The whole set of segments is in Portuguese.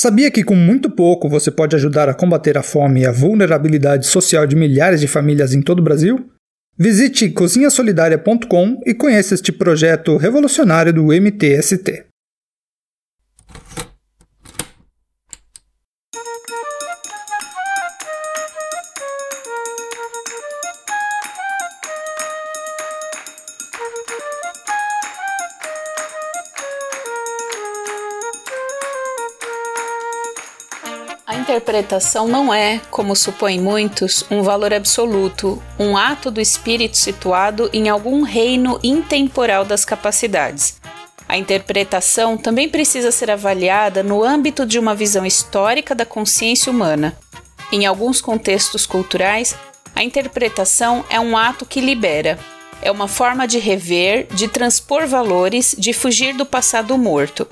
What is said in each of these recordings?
Sabia que com muito pouco você pode ajudar a combater a fome e a vulnerabilidade social de milhares de famílias em todo o Brasil? Visite cozinhasolidaria.com e conheça este projeto revolucionário do MTST. Interpretação não é, como supõem muitos, um valor absoluto, um ato do espírito situado em algum reino intemporal das capacidades. A interpretação também precisa ser avaliada no âmbito de uma visão histórica da consciência humana. Em alguns contextos culturais, a interpretação é um ato que libera. É uma forma de rever, de transpor valores, de fugir do passado morto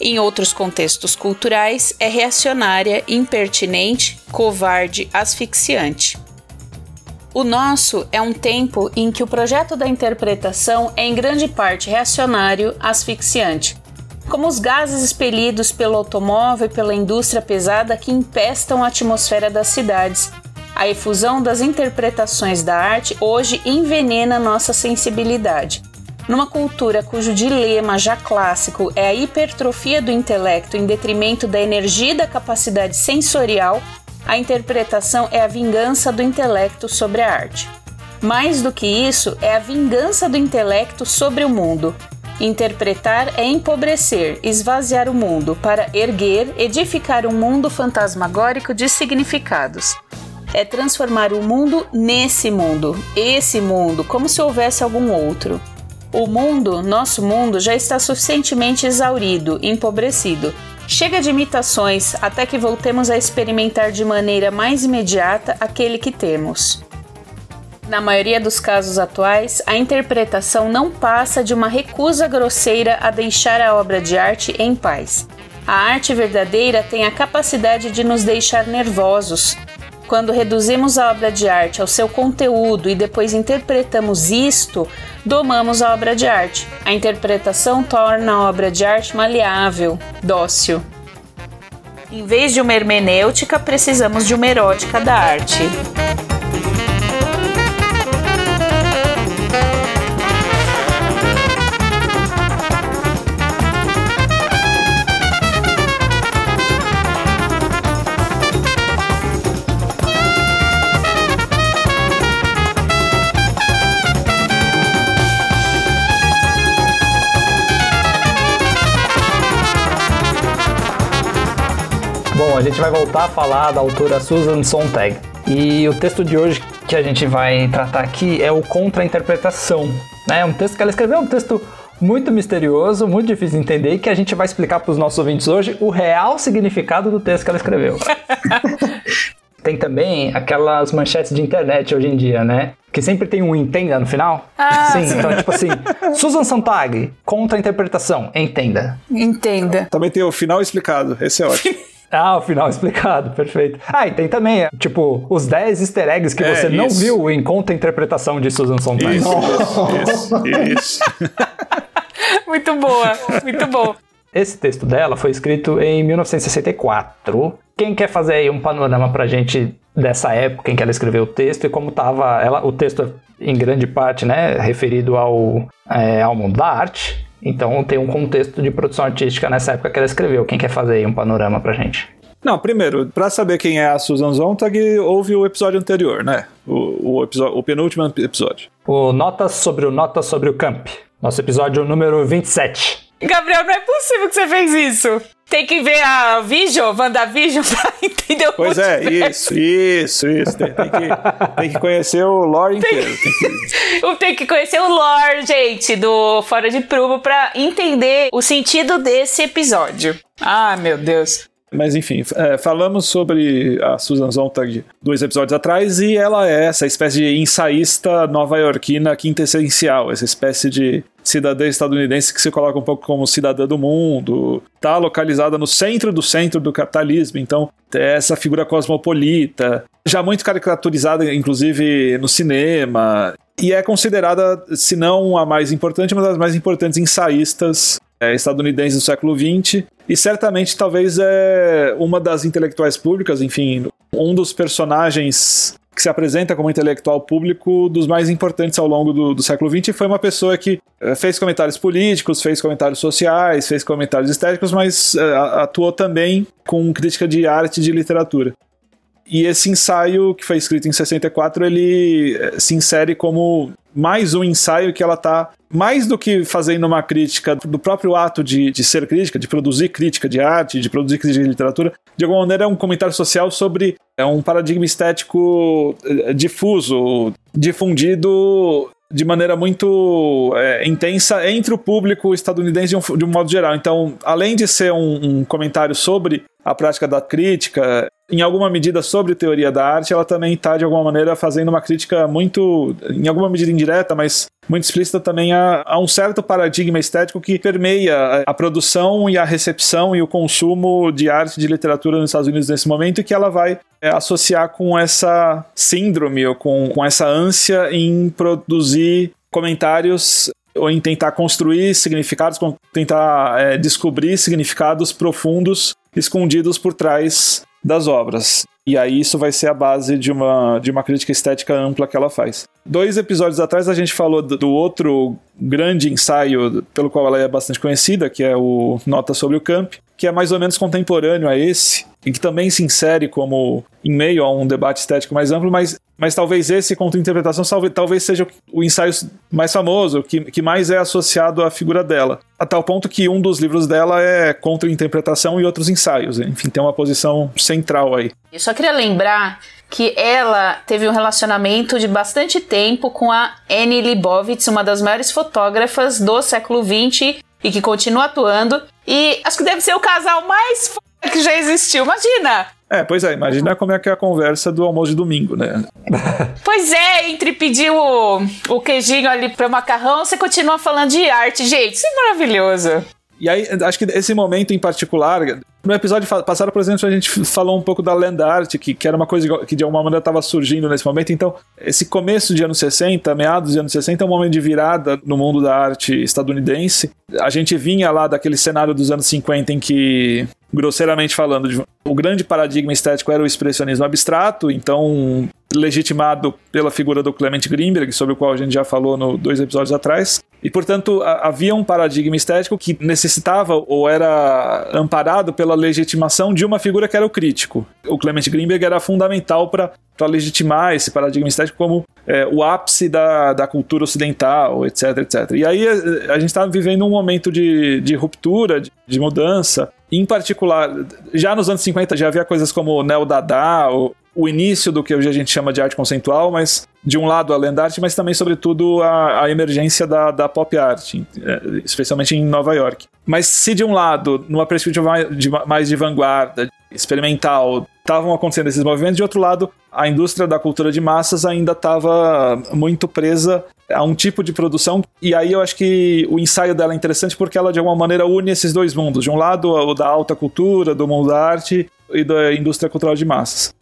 em outros contextos culturais, é reacionária, impertinente, covarde, asfixiante. O nosso é um tempo em que o projeto da interpretação é em grande parte reacionário, asfixiante, como os gases expelidos pelo automóvel e pela indústria pesada que empestam a atmosfera das cidades. A efusão das interpretações da arte hoje envenena nossa sensibilidade. Numa cultura cujo dilema já clássico é a hipertrofia do intelecto em detrimento da energia e da capacidade sensorial, a interpretação é a vingança do intelecto sobre a arte. Mais do que isso, é a vingança do intelecto sobre o mundo. Interpretar é empobrecer, esvaziar o mundo para erguer, edificar um mundo fantasmagórico de significados. É transformar o mundo nesse mundo, esse mundo, como se houvesse algum outro. O mundo, nosso mundo, já está suficientemente exaurido, empobrecido. Chega de imitações até que voltemos a experimentar de maneira mais imediata aquele que temos. Na maioria dos casos atuais, a interpretação não passa de uma recusa grosseira a deixar a obra de arte em paz. A arte verdadeira tem a capacidade de nos deixar nervosos, quando reduzimos a obra de arte ao seu conteúdo e depois interpretamos isto, domamos a obra de arte. A interpretação torna a obra de arte maleável, dócil. Em vez de uma hermenêutica, precisamos de uma erótica da arte. A gente vai voltar a falar da autora Susan Sontag. E o texto de hoje que a gente vai tratar aqui é o Contra-Interpretação. É um texto que ela escreveu, um texto muito misterioso, muito difícil de entender e que a gente vai explicar para os nossos ouvintes hoje o real significado do texto que ela escreveu. tem também aquelas manchetes de internet hoje em dia, né? Que sempre tem um entenda no final. Ah, sim. Então, tipo assim, Susan Sontag, contra a interpretação, entenda. Entenda. Também tem o final explicado, esse é ótimo. Ah, o final explicado, perfeito. Ah, e tem também, tipo, os 10 easter eggs que é, você isso. não viu em conta interpretação de Susan Sontag. Isso, isso, isso. muito boa, muito bom. Esse texto dela foi escrito em 1964. Quem quer fazer aí um panorama pra gente dessa época em que ela escreveu o texto e como tava ela, o texto em grande parte, né, referido ao, é, ao mundo da arte. Então tem um contexto de produção artística nessa época que ela escreveu. Quem quer fazer aí um panorama pra gente? Não, primeiro, para saber quem é a Susan Sontag, houve o episódio anterior, né? O, o, episódio, o penúltimo episódio. O Notas sobre o Notas sobre o Camp. Nosso episódio número 27. Gabriel, não é possível que você fez isso. Tem que ver a Vision, WandaVision, pra entender o Pois é, isso, isso, isso. Tem, tem, que, tem que conhecer o lore inteiro. Tem que... tem que conhecer o lore, gente, do Fora de Prumo pra entender o sentido desse episódio. Ah, meu Deus. Mas enfim, é, falamos sobre a Susan Sontag dois episódios atrás e ela é essa espécie de ensaísta nova-iorquina quintessencial, essa espécie de cidadã estadunidense que se coloca um pouco como cidadã do mundo, está localizada no centro do centro do capitalismo, então é essa figura cosmopolita, já muito caricaturizada inclusive no cinema, e é considerada, se não a mais importante, uma das mais importantes ensaístas é, estadunidense do século XX e certamente talvez é uma das intelectuais públicas, enfim, um dos personagens que se apresenta como intelectual público dos mais importantes ao longo do, do século XX foi uma pessoa que é, fez comentários políticos, fez comentários sociais, fez comentários estéticos, mas é, atuou também com crítica de arte e de literatura. E esse ensaio, que foi escrito em 64, ele eh, se insere como mais um ensaio que ela está mais do que fazendo uma crítica do próprio ato de, de ser crítica, de produzir crítica de arte, de produzir crítica de literatura, de alguma maneira é um comentário social sobre é um paradigma estético eh, difuso, difundido de maneira muito é, intensa entre o público estadunidense de um, de um, modo geral. Então, além de ser um, um comentário sobre a prática da crítica, em alguma medida sobre teoria da arte, ela também está, de alguma maneira, fazendo uma crítica muito, em alguma medida indireta, mas muito explícita também a, a, um certo paradigma estético que permeia a, produção e a recepção e o consumo de arte e de literatura nos Estados Unidos nesse momento e que ela vai é, associar com essa síndrome ou com, com essa ânsia em produzir comentários em tentar construir significados, tentar é, descobrir significados profundos escondidos por trás das obras. E aí isso vai ser a base de uma, de uma crítica estética ampla que ela faz. Dois episódios atrás a gente falou do, outro grande ensaio pelo qual ela é bastante conhecida, que é o Nota sobre o Camp, que é mais ou menos contemporâneo a esse, e que também se insere como em meio a um debate estético mais amplo, mas, mas talvez esse contra-interpretação talvez seja o ensaio mais famoso, que, que mais é associado à figura dela. A tal ponto que um dos livros dela é contra-interpretação e outros ensaios. Enfim, tem uma posição central aí. Só queria lembrar que ela teve um relacionamento de bastante tempo com a Annie Leibovitz, uma das maiores fotógrafas do século XX e que continua atuando. E acho que deve ser o casal mais f... que já existiu. Imagina! É, pois é, imagina como é que é a conversa do almoço de domingo, né? pois é, entre pedir o, o queijinho ali pro macarrão, você continua falando de arte. Gente, isso é maravilhoso. E aí, acho que esse momento em particular, no episódio passado, por exemplo, a gente falou um pouco da land art, que, que era uma coisa que de alguma maneira estava surgindo nesse momento. Então, esse começo de anos 60, meados de anos 60, é um momento de virada no mundo da arte estadunidense. A gente vinha lá daquele cenário dos anos 50 em que grosseiramente falando, o grande paradigma estético era o expressionismo abstrato, então legitimado pela figura do Clement Greenberg, sobre o qual a gente já falou no dois episódios atrás. E, portanto, havia um paradigma estético que necessitava ou era amparado pela legitimação de uma figura que era o crítico. O Clement Greenberg era fundamental para legitimar esse paradigma estético como é, o ápice da, da cultura ocidental, etc, etc. E aí a, a gente está vivendo um momento de, de ruptura, de, de mudança, em particular, já nos anos 50 já havia coisas como o Neo Dada, o, o início do que hoje a gente chama de arte conceitual, mas de um lado a land art, mas também, sobretudo, a, a emergência da, da pop art, é, especialmente em Nova York. Mas se de um lado, numa perspectiva mais de vanguarda, experimental, estavam acontecendo esses movimentos, de outro lado, a indústria da cultura de massas ainda estava muito presa a um tipo de produção. E aí eu acho que o ensaio dela é interessante porque ela, de alguma maneira, une esses dois mundos. De um lado, o da alta cultura, do mundo da arte e da indústria cultural de massas.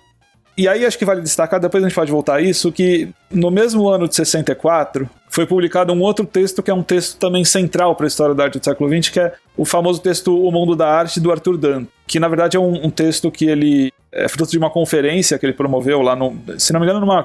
E aí acho que vale destacar, depois a gente pode voltar a isso, que no mesmo ano de 64 foi publicado um outro texto que é um texto também central para a história da arte do século XX, que é o famoso texto O Mundo da Arte, do Arthur Dant, que na verdade é um, um texto que ele é fruto de uma conferência que ele promoveu lá, no, se não me engano, numa,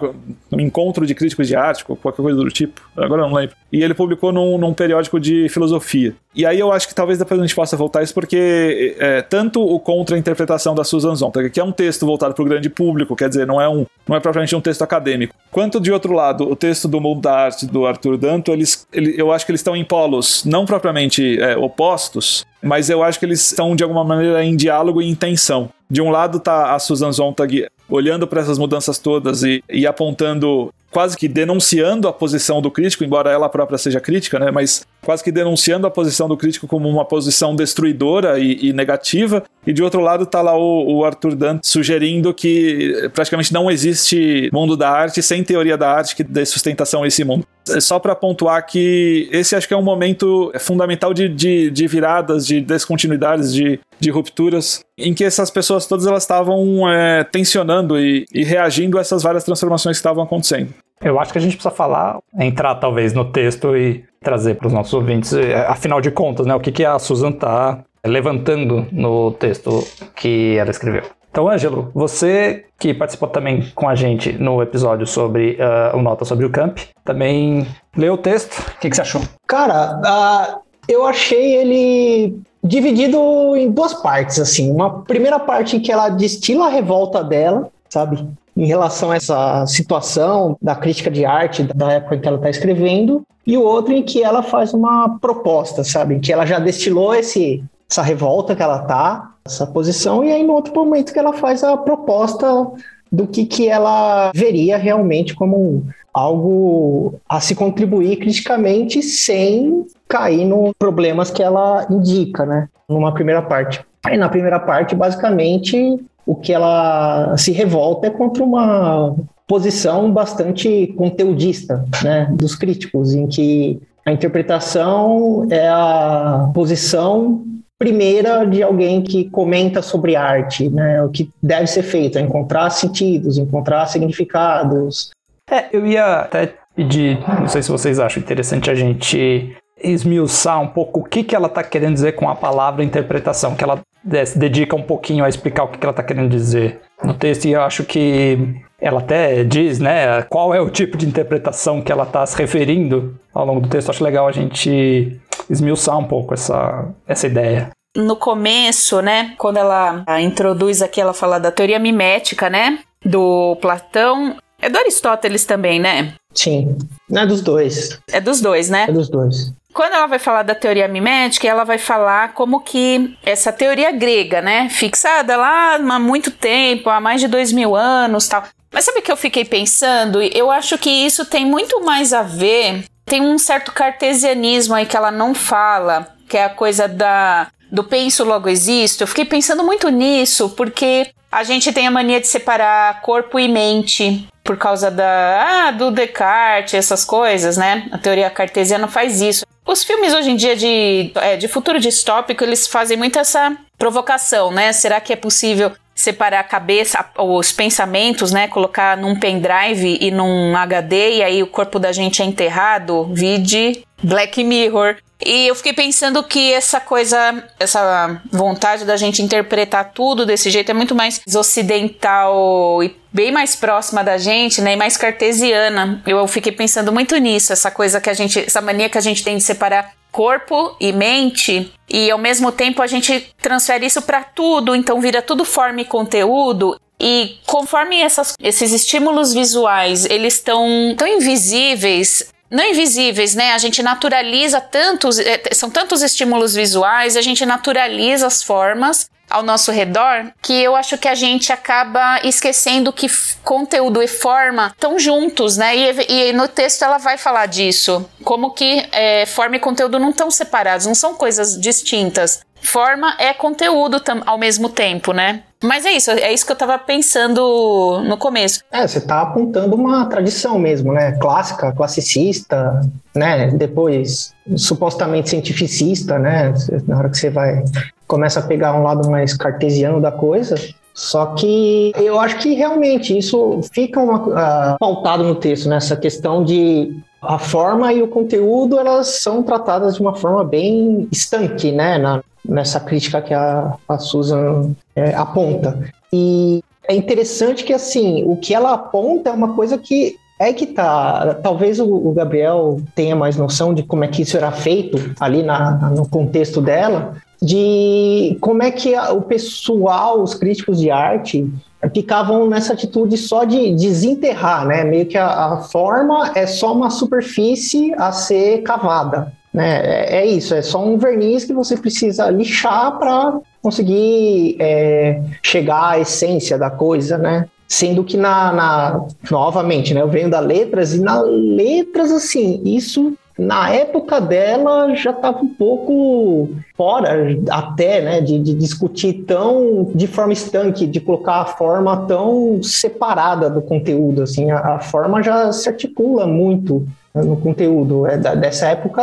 num encontro de críticos de arte, qualquer coisa do tipo, agora eu não lembro. E ele publicou num, num periódico de filosofia. E aí eu acho que talvez depois a gente possa voltar a isso, porque é, tanto o contra-interpretação da Susan Sontag, que é um texto voltado para o grande público, quer dizer, não é, um, não é propriamente um texto acadêmico, quanto de outro lado, o texto do Mundo da Arte do Arthur Danto, eles, ele, eu acho que eles estão em polos não propriamente é, opostos, mas eu acho que eles estão de alguma maneira em diálogo e em tensão. De um lado tá a Susan Sontag olhando para essas mudanças todas e, e apontando quase que denunciando a posição do crítico, embora ela própria seja crítica, né? Mas quase que denunciando a posição do crítico como uma posição destruidora e, e negativa. E de outro lado tá lá o, o, Arthur Dante sugerindo que praticamente não existe mundo da arte sem teoria da arte que dê sustentação a esse mundo. É só para pontuar que esse acho que é um momento fundamental de, de, de viradas, de descontinuidades, de, de rupturas, em que essas pessoas todas elas estavam é, tensionando e, e reagindo a essas várias transformações que estavam acontecendo. Eu acho que a gente precisa falar, entrar talvez no texto e trazer para os nossos ouvintes, é, afinal de contas, né, o que, que a Susan está levantando no texto que ela escreveu. Então, Ângelo, você que participou também com a gente no episódio sobre uh, o Nota sobre o Camp, também leu o texto. O que, que você achou? Cara, uh, eu achei ele dividido em duas partes, assim. Uma primeira parte em que ela destila a revolta dela, sabe? Em relação a essa situação da crítica de arte da época em que ela está escrevendo, e o outro em que ela faz uma proposta, sabe? Que ela já destilou esse, essa revolta que ela tá, essa posição, e aí no outro momento que ela faz a proposta do que, que ela veria realmente como algo a se contribuir criticamente sem cair nos problemas que ela indica, né? Numa primeira parte. Aí na primeira parte, basicamente, o que ela se revolta é contra uma posição bastante conteudista, né, dos críticos, em que a interpretação é a posição primeira de alguém que comenta sobre arte, né? O que deve ser feito é encontrar sentidos, encontrar significados. É, eu ia até pedir, não sei se vocês acham interessante a gente esmiuçar um pouco o que, que ela está querendo dizer com a palavra interpretação, que ela se dedica um pouquinho a explicar o que, que ela está querendo dizer no texto, e eu acho que ela até diz, né, qual é o tipo de interpretação que ela está se referindo ao longo do texto. Acho legal a gente esmiuçar um pouco essa, essa ideia. No começo, né, quando ela introduz aqui, ela fala da teoria mimética, né, do Platão. É do Aristóteles também, né? Sim, não é dos dois. É dos dois, né? É dos dois. Quando ela vai falar da teoria mimética, ela vai falar como que essa teoria grega, né, fixada lá há muito tempo, há mais de dois mil anos, tal. Mas sabe o que eu fiquei pensando? Eu acho que isso tem muito mais a ver. Tem um certo cartesianismo aí que ela não fala, que é a coisa da do penso logo existo. Eu fiquei pensando muito nisso, porque a gente tem a mania de separar corpo e mente por causa da ah, do Descartes, essas coisas, né? A teoria cartesiana faz isso. Os filmes hoje em dia de, é, de futuro distópico, eles fazem muito essa provocação, né? Será que é possível separar a cabeça, os pensamentos, né? Colocar num pendrive e num HD e aí o corpo da gente é enterrado? Vide Black Mirror. E eu fiquei pensando que essa coisa, essa vontade da gente interpretar tudo desse jeito é muito mais ocidental e bem mais próxima da gente, né? E mais cartesiana. Eu fiquei pensando muito nisso, essa coisa que a gente, essa mania que a gente tem de separar corpo e mente e ao mesmo tempo a gente transfere isso para tudo, então vira tudo forma e conteúdo. E conforme essas, esses estímulos visuais eles estão tão invisíveis, não invisíveis, né? A gente naturaliza tantos, é, são tantos estímulos visuais, a gente naturaliza as formas ao nosso redor que eu acho que a gente acaba esquecendo que conteúdo e forma estão juntos, né? E, e, no texto ela vai falar disso, como que é, forma e conteúdo não estão separados, não são coisas distintas. Forma é conteúdo ao mesmo tempo, né? Mas é isso, é isso que eu tava pensando no começo. É, você tá apontando uma tradição mesmo, né? Clássica, classicista, né? Depois supostamente cientificista, né? Na hora que você vai começa a pegar um lado mais cartesiano da coisa. Só que eu acho que realmente isso fica uma, uh, pautado no texto, nessa né? questão de a forma e o conteúdo elas são tratadas de uma forma bem estanque, né? Na, nessa crítica que a, a Susan é, aponta. E é interessante que, assim, o que ela aponta é uma coisa que é que tá. Talvez o, o Gabriel tenha mais noção de como é que isso era feito ali na, no contexto dela, de como é que o pessoal, os críticos de arte, ficavam nessa atitude só de desenterrar, né? Meio que a, a forma é só uma superfície a ser cavada. Né? É, é isso, é só um verniz que você precisa lixar para conseguir é, chegar à essência da coisa, né? Sendo que na, na, novamente, né? Eu venho da letras e na letras assim, isso na época dela já estava um pouco fora até, né, de, de, discutir tão de forma estanque, de colocar a forma tão separada do conteúdo, assim, a, a forma já se articula muito no conteúdo. É da, dessa época,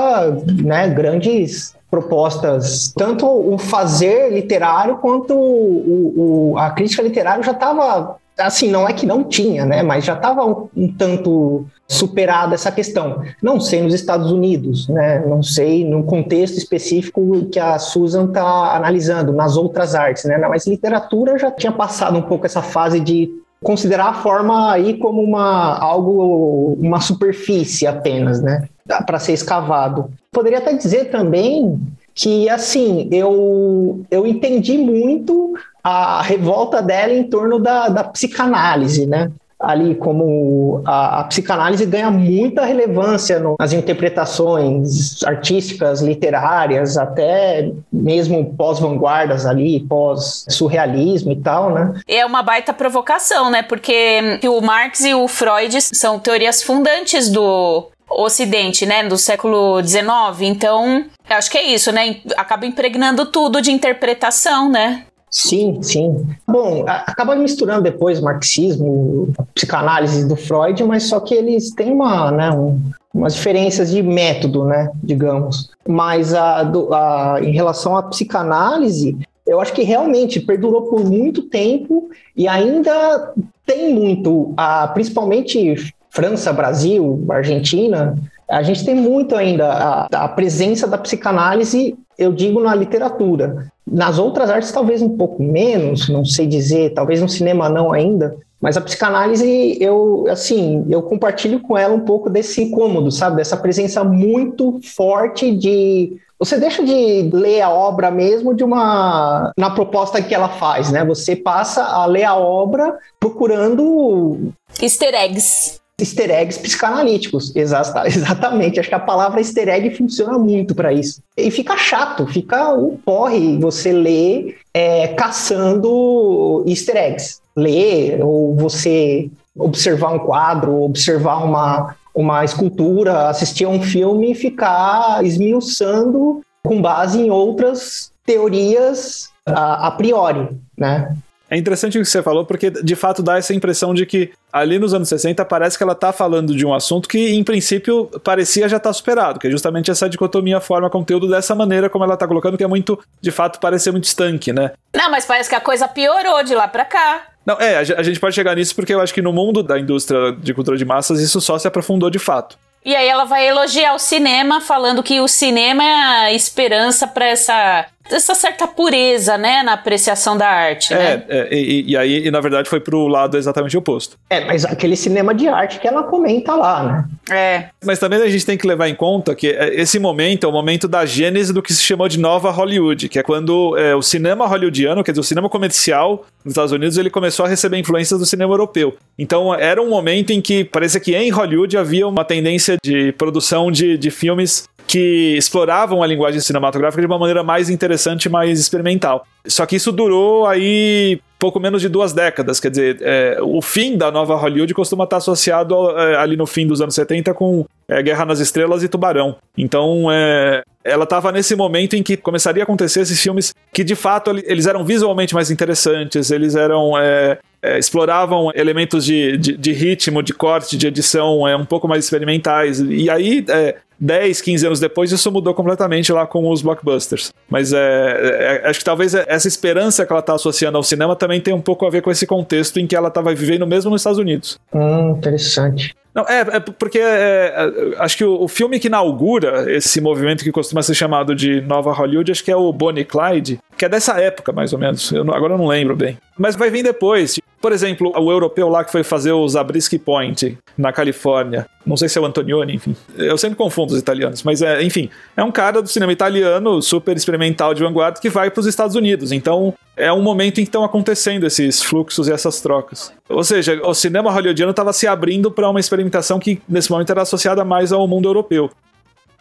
né, grandes propostas, tanto o fazer literário quanto o, o, a crítica literária já estava assim, não é que não tinha, né? Mas já estava um, um, tanto superada essa questão. Não sei nos Estados Unidos, né? Não sei no contexto específico que a Susan está analisando, nas outras artes, né? Mas literatura já tinha passado um pouco essa fase de considerar a forma aí como uma algo uma superfície apenas, né? Para ser escavado. Poderia até dizer também que assim eu eu entendi muito a revolta dela em torno da, da psicanálise, né? ali como a, a, psicanálise ganha muita relevância no, nas interpretações artísticas, literárias, até mesmo pós-vanguardas ali, pós-surrealismo e tal, né? É uma baita provocação, né? Porque o Marx e o Freud são teorias fundantes do Ocidente, né, do século XIX. Então, acho que é isso, né? Acaba impregnando tudo de interpretação, né? Sim, sim. Bom, acaba misturando depois marxismo, psicanálise do Freud, mas só que eles têm uma, né, um, umas diferenças de método, né, digamos. Mas a, do, a, em relação à psicanálise, eu acho que realmente perdurou por muito tempo e ainda tem muito, a, principalmente França, Brasil, Argentina, a gente tem muito ainda a, a presença da psicanálise, eu digo, na literatura. Nas outras artes, talvez um pouco menos, não sei dizer, talvez no cinema não ainda, mas a psicanálise, eu, assim, eu compartilho com ela um pouco desse incômodo, sabe? Dessa presença muito forte de. Você deixa de ler a obra mesmo de uma. na proposta que ela faz, né? Você passa a ler a obra procurando. Easter eggs easter eggs psicanalíticos. Exata, exatamente. Acho que a palavra easter egg funciona muito para isso. E fica chato, fica um porre você ler é, caçando easter eggs. Ler, ou você observar um quadro, observar uma, uma escultura, assistir a um filme e ficar esmiuçando com base em outras teorias a, a priori, né? É interessante o que você falou, porque de fato dá essa impressão de que ali nos anos 60 parece que ela está falando de um assunto que, em princípio, parecia já estar tá superado, que é justamente essa dicotomia forma-conteúdo dessa maneira como ela está colocando, que é muito, de fato, parecer muito estanque, né? Não, mas parece que a coisa piorou de lá para cá. Não, é, a gente pode chegar nisso porque eu acho que no mundo da indústria de cultura de massas isso só se aprofundou de fato. E aí ela vai elogiar o cinema, falando que o cinema é a esperança para essa essa certa pureza, né, na apreciação da arte, é, né? É, e, e aí, e, na verdade, foi pro lado exatamente oposto. É, mas aquele cinema de arte que ela comenta lá, né? É. Mas também a gente tem que levar em conta que é, esse momento é o momento da gênese do que se chamou de nova Hollywood, que é quando é, o cinema hollywoodiano, quer dizer, o cinema comercial nos Estados Unidos, ele começou a receber influências do cinema europeu. Então, era um momento em que parecia que em Hollywood havia uma tendência de produção de, de filmes que exploravam a linguagem cinematográfica de uma maneira mais interessante e mais experimental. Só que isso durou aí pouco menos de duas décadas, quer dizer, é, o fim da nova Hollywood costuma estar associado é, ali no fim dos anos 70 com é, Guerra nas Estrelas e Tubarão. Então, é, ela estava nesse momento em que começaria a acontecer esses filmes que, de fato, eles eram visualmente mais interessantes, eles eram é, é, exploravam elementos de, de, de, ritmo, de corte, de edição é, um pouco mais experimentais. E aí, é, 10, 15 anos depois, isso mudou completamente lá com os blockbusters. Mas é, é acho que talvez essa esperança que ela está associando ao cinema também tem um pouco a ver com esse contexto em que ela estava vivendo mesmo nos Estados Unidos. Hum, interessante. Não, é, é porque é, é, acho que o, o, filme que inaugura esse movimento que costuma ser chamado de Nova Hollywood, acho que é o Bonnie Clyde, que é dessa época, mais ou menos. Eu não, agora eu não lembro bem. Mas vai vir depois. Por exemplo, o europeu lá que foi fazer o Zabriskie Point, na Califórnia. Não sei se é o Antonioni, enfim. Eu sempre confundo os italianos, mas é, enfim. É um cara do cinema italiano, super experimental de vanguarda, que vai para os Estados Unidos. Então, é um momento em que estão acontecendo esses fluxos e essas trocas. Ou seja, o cinema hollywoodiano estava se abrindo para uma experimentação que, nesse momento, era associada mais ao mundo europeu.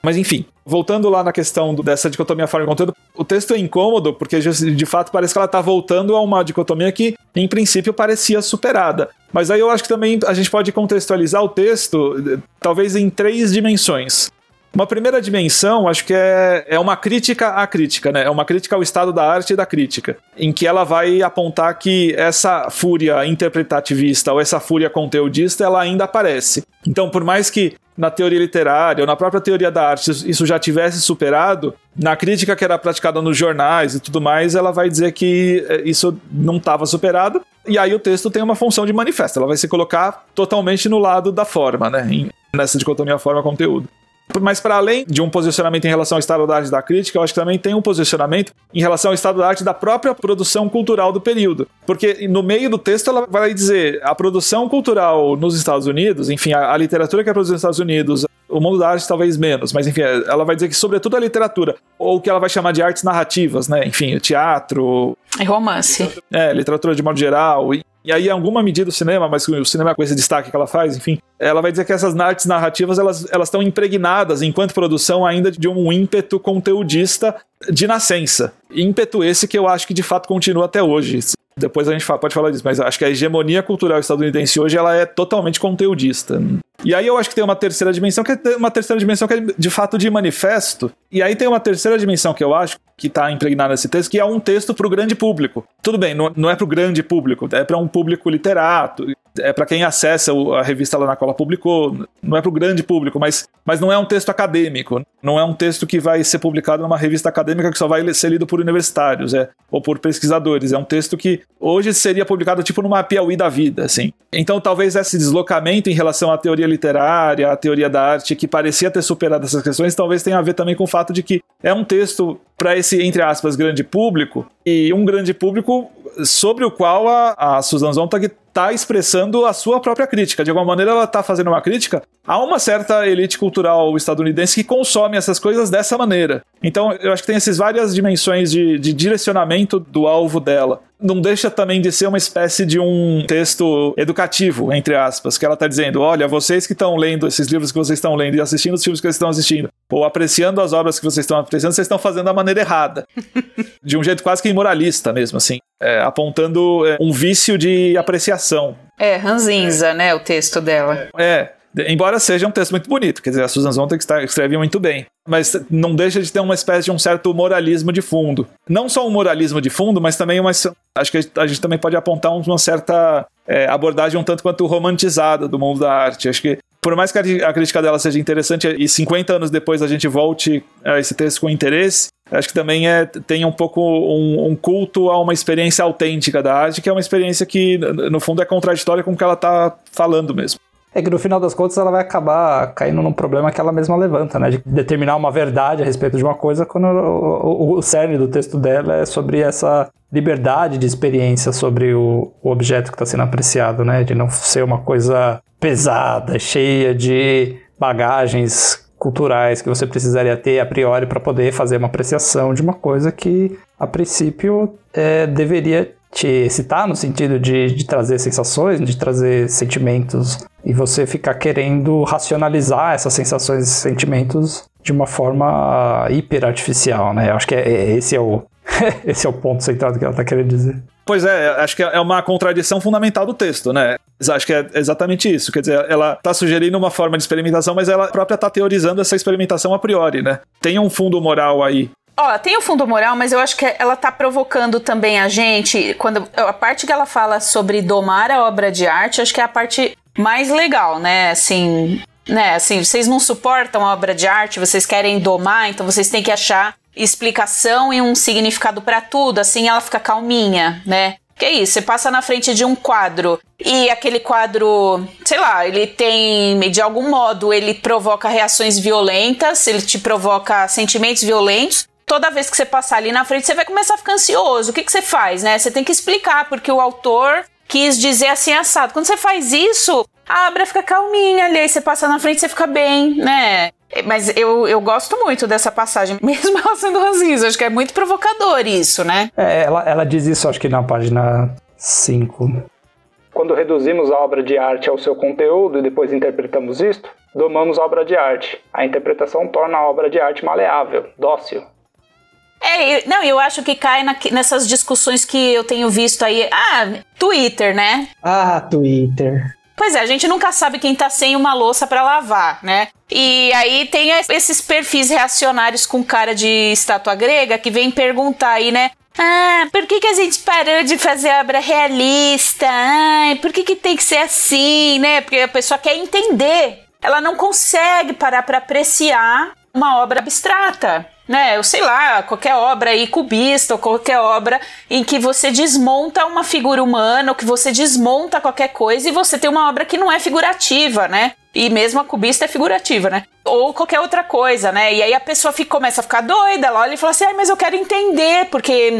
Mas enfim, voltando lá na questão dessa dicotomia forma e conteúdo, o texto é incômodo porque de fato parece que ela está voltando a uma dicotomia que em princípio parecia superada. Mas aí eu acho que também a gente pode contextualizar o texto talvez em três dimensões. Uma primeira dimensão, acho que é, é uma crítica à crítica, né? É uma crítica ao estado da arte e da crítica, em que ela vai apontar que essa fúria interpretativista ou essa fúria conteudista, ela ainda aparece. Então, por mais que na teoria literária ou na própria teoria da arte isso já tivesse superado, na crítica que era praticada nos jornais e tudo mais, ela vai dizer que eh, isso não estava superado. E aí o texto tem uma função de manifesto, ela vai se colocar totalmente no lado da forma, né? nessa dicotomia forma-conteúdo. Mas para além de um posicionamento em relação ao estado da arte da crítica, eu acho que também tem um posicionamento em relação ao estado da arte da própria produção cultural do período. Porque no meio do texto ela vai dizer a produção cultural nos Estados Unidos, enfim, a, a literatura que é produzida nos Estados Unidos, o mundo da arte talvez menos, mas enfim, ela vai dizer que sobretudo a literatura, ou o que ela vai chamar de artes narrativas, né? Enfim, o teatro. É romance. É, literatura de modo geral. E, e aí, em alguma medida, o cinema, mas o cinema com esse destaque que ela faz, enfim, ela vai dizer que essas artes narrativas elas estão impregnadas, enquanto produção, ainda de um ímpeto conteudista de nascença. Ímpeto esse que eu acho que de fato continua até hoje. Depois a gente fala, pode falar disso, mas acho que a hegemonia cultural estadunidense hoje ela é totalmente conteudista. E aí eu acho que tem uma terceira dimensão, que é uma terceira dimensão que é de fato de manifesto. E aí tem uma terceira dimensão que eu acho que está impregnada nesse texto, que é um texto para o grande público. Tudo bem, não, não é para o grande público, é para um público literato, é para quem acessa a revista lá na qual ela publicou, não é para o grande público, mas, mas não é um texto acadêmico, não é um texto que vai ser publicado numa revista acadêmica que só vai ser lido por universitários é, ou por pesquisadores. É um texto que hoje seria publicado tipo numa Piauí da vida, assim. Então talvez esse deslocamento em relação à teoria literária, à teoria da arte, que parecia ter superado essas questões, talvez tenha a ver também com o fato de que é um texto para esse, entre aspas, grande público, e um grande público sobre o qual a, a Susan Sontag está expressando a sua própria crítica. De alguma maneira, ela está fazendo uma crítica a uma certa elite cultural estadunidense que consome essas coisas dessa maneira. Então, eu acho que tem essas várias dimensões de, de direcionamento do alvo dela não deixa também de ser uma espécie de um texto educativo, entre aspas, que ela está dizendo: olha, vocês que estão lendo esses livros que vocês estão lendo e assistindo os filmes que vocês estão assistindo, ou apreciando as obras que vocês estão apreciando, vocês estão fazendo da maneira errada. de um jeito quase que imoralista mesmo, assim, é, apontando é, um vício de apreciação. É, ranzinza, né, o texto dela. É, Embora seja um texto muito bonito, quer dizer, a Susan Sontag escreve muito bem, mas não deixa de ter uma espécie de um certo moralismo de fundo. Não só um moralismo de fundo, mas também uma. Acho que a gente também pode apontar uma certa é, abordagem um tanto quanto romantizada do mundo da arte. Acho que, por mais que a crítica dela seja interessante e 50 anos depois a gente volte a esse texto com interesse, acho que também é, tem um pouco um, um, culto a uma experiência autêntica da arte, que é uma experiência que, no fundo, é contraditória com o que ela está falando mesmo. É que no final das contas ela vai acabar caindo num problema que ela mesma levanta, né? De determinar uma verdade a respeito de uma coisa, quando o, o, o cerne do texto dela é sobre essa liberdade de experiência sobre o, o objeto que está sendo apreciado, né? De não ser uma coisa pesada, cheia de bagagens culturais que você precisaria ter a priori para poder fazer uma apreciação de uma coisa que, a princípio, é, deveria te excitar no sentido de, de trazer sensações, de trazer sentimentos e você ficar querendo racionalizar essas sensações e sentimentos de uma forma hiper artificial, né? Eu acho que é, é, esse, é o, esse é o ponto central que ela está querendo dizer. Pois é, acho que é uma contradição fundamental do texto, né? Acho que é exatamente isso. Quer dizer, ela está sugerindo uma forma de experimentação, mas ela própria está teorizando essa experimentação a priori, né? Tem um fundo moral aí Ó, tem o fundo moral, mas eu acho que ela tá provocando também a gente. Quando a parte que ela fala sobre domar a obra de arte, acho que é a parte mais legal, né? Assim, né? Assim, vocês não suportam a obra de arte, vocês querem domar, então vocês têm que achar explicação e um significado para tudo. Assim, ela fica calminha, né? Que é isso, você passa na frente de um quadro e aquele quadro, sei lá, ele tem, de algum modo, ele provoca reações violentas, ele te provoca sentimentos violentos toda vez que você passar ali na frente, você vai começar a ficar ansioso. O que, que você faz, né? Você tem que explicar, porque o autor quis dizer assim assado. Quando você faz isso, a Abra fica calminha ali, aí você passa na frente, você fica bem, né? Mas eu, eu gosto muito dessa passagem, mesmo ela sendo ranzinza. Acho que é muito provocador isso, né? É, ela, ela diz isso, acho que na página 5. Quando reduzimos a obra de arte ao seu conteúdo e depois interpretamos isto, domamos a obra de arte. A interpretação torna a obra de arte maleável, dócil, é, eu, não, eu acho que cai na, nessas discussões que eu tenho visto aí. Ah, Twitter, né? Ah, Twitter. Pois é, a gente nunca sabe quem tá sem uma louça para lavar, né? E aí tem esses perfis reacionários com cara de estátua grega que vem perguntar aí, né? Ah, por que, que a gente parou de fazer obra realista? Ai, por que, que tem que ser assim, né? Porque a pessoa quer entender. Ela não consegue parar para apreciar uma obra abstrata né? Eu sei lá, qualquer obra aí cubista ou qualquer obra em que você desmonta uma figura humana, ou que você desmonta qualquer coisa e você tem uma obra que não é figurativa, né? E mesmo a cubista é figurativa, né? Ou qualquer outra coisa, né? E aí a pessoa fica, começa a ficar doida, ela olha e fala assim: "Ai, mas eu quero entender, porque,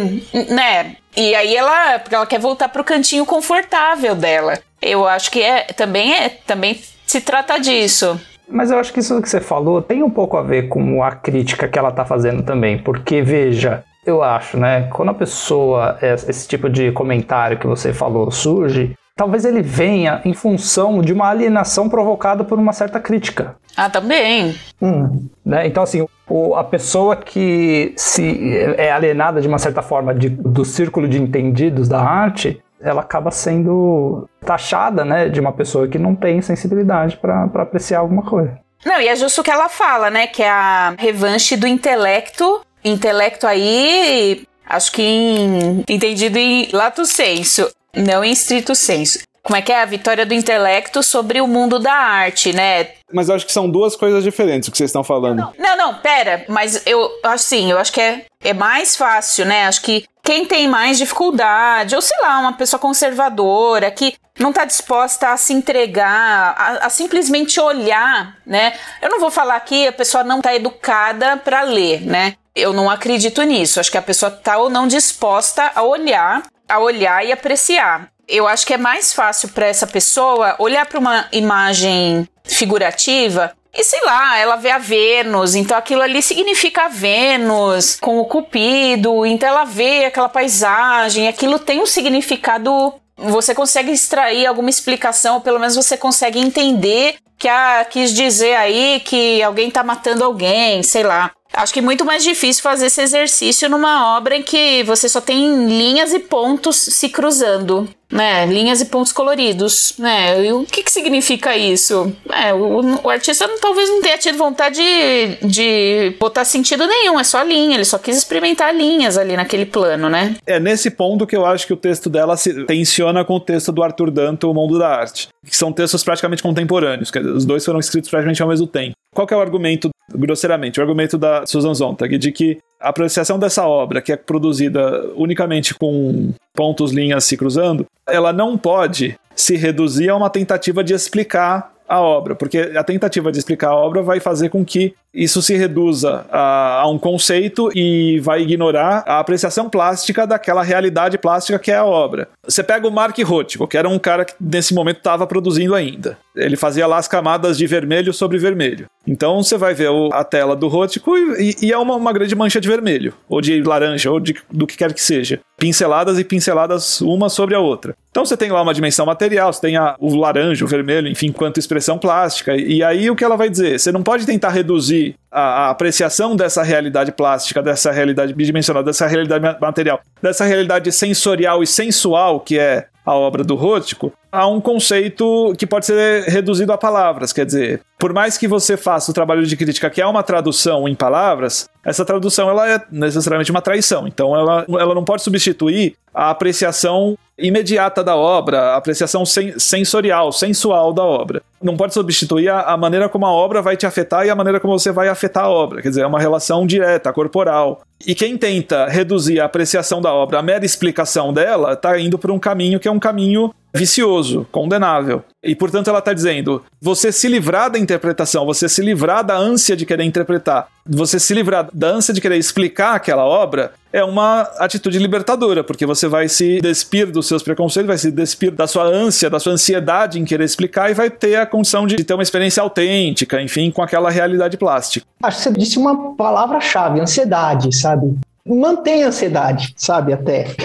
né? E aí ela, ela quer voltar pro cantinho confortável dela. Eu acho que é também é também se trata disso. Mas eu acho que isso que você falou tem um pouco a ver com a crítica que ela tá fazendo também, porque veja, eu acho, né, quando a pessoa, esse tipo de comentário que você falou surge, talvez ele venha em função de uma alienação provocada por uma certa crítica. Ah, também. Hum. Né? Então, assim, o, a pessoa que se é alienada de uma certa forma de, do círculo de entendidos da arte, ela acaba sendo taxada, né, de uma pessoa que não tem sensibilidade para apreciar alguma coisa. Não, e é justo o que ela fala, né, que é a revanche do intelecto. Intelecto aí, acho que em, entendido em lato senso, não em estrito senso como é que é a vitória do intelecto sobre o mundo da arte, né? Mas eu acho que são duas coisas diferentes o que vocês estão falando. Não, não, não, pera, mas eu acho sim, eu acho que é, é mais fácil, né? Acho que quem tem mais dificuldade, ou sei lá, uma pessoa conservadora que não está disposta a se entregar, a, a, simplesmente olhar, né? Eu não vou falar que a pessoa não está educada para ler, né? Eu não acredito nisso. Acho que a pessoa está ou não disposta a olhar, a olhar e apreciar eu acho que é mais fácil para essa pessoa olhar para uma imagem figurativa e sei lá, ela vê a Vênus, então aquilo ali significa a Vênus com o Cupido, então ela vê aquela paisagem, aquilo tem um significado. Você consegue extrair alguma explicação, ou pelo menos você consegue entender que quis dizer aí que alguém tá matando alguém, sei lá. Acho que é muito mais difícil fazer esse exercício numa obra em que você só tem linhas e pontos se cruzando, né? Linhas e pontos coloridos, né? E o que, que significa isso? É, o, o artista talvez não tenha tido vontade de, de botar sentido nenhum, é só linha, ele só quis experimentar linhas ali naquele plano, né? É nesse ponto que eu acho que o texto dela se tensiona com o texto do Arthur Danto, O Mundo da Arte, que são textos praticamente contemporâneos, os dois foram escritos praticamente ao mesmo tempo. Qual que é o argumento, grosseiramente, o argumento da Susan Sontag de que a apreciação dessa obra, que é produzida unicamente com pontos, linhas se cruzando, ela não pode se reduzir a uma tentativa de explicar a obra, porque a tentativa de explicar a obra vai fazer com que isso se reduza a, a, um conceito e vai ignorar a apreciação plástica daquela realidade plástica que é a obra. Você pega o Mark Rothko, que era um cara que nesse momento estava produzindo ainda. Ele fazia lá as camadas de vermelho sobre vermelho. Então você vai ver o, a tela do Rothko e, e é uma, uma, grande mancha de vermelho, ou de laranja, ou de, do que quer que seja. Pinceladas e pinceladas uma sobre a outra. Então você tem lá uma dimensão material, você tem a, o laranja, o vermelho, enfim, quanto expressão plástica. E, e aí o que ela vai dizer? Você não pode tentar reduzir a, a, apreciação dessa realidade plástica, dessa realidade bidimensional, dessa realidade material, dessa realidade sensorial e sensual que é a obra do Rothko, a um conceito que pode ser reduzido a palavras. Quer dizer, por mais que você faça o trabalho de crítica que é uma tradução em palavras, essa tradução ela é necessariamente uma traição. Então ela, ela não pode substituir a apreciação imediata da obra, a apreciação sen sensorial, sensual da obra. Não pode substituir a, a, maneira como a obra vai te afetar e a maneira como você vai afetar a obra. Quer dizer, é uma relação direta, corporal. E quem tenta reduzir a apreciação da obra à mera explicação dela, está indo por um caminho que é um caminho vicioso, condenável. E portanto ela está dizendo: você se livrar da interpretação, você se livrar da ânsia de querer interpretar, você se livrar da ânsia de querer explicar aquela obra, é uma atitude libertadora, porque você vai se despir dos seus preconceitos, vai se despir da sua ânsia, da sua ansiedade em querer explicar e vai ter a condição de ter uma experiência autêntica, enfim, com aquela realidade plástica. Acho que você disse uma palavra-chave, ansiedade, sabe? Mantém a ansiedade, sabe, até.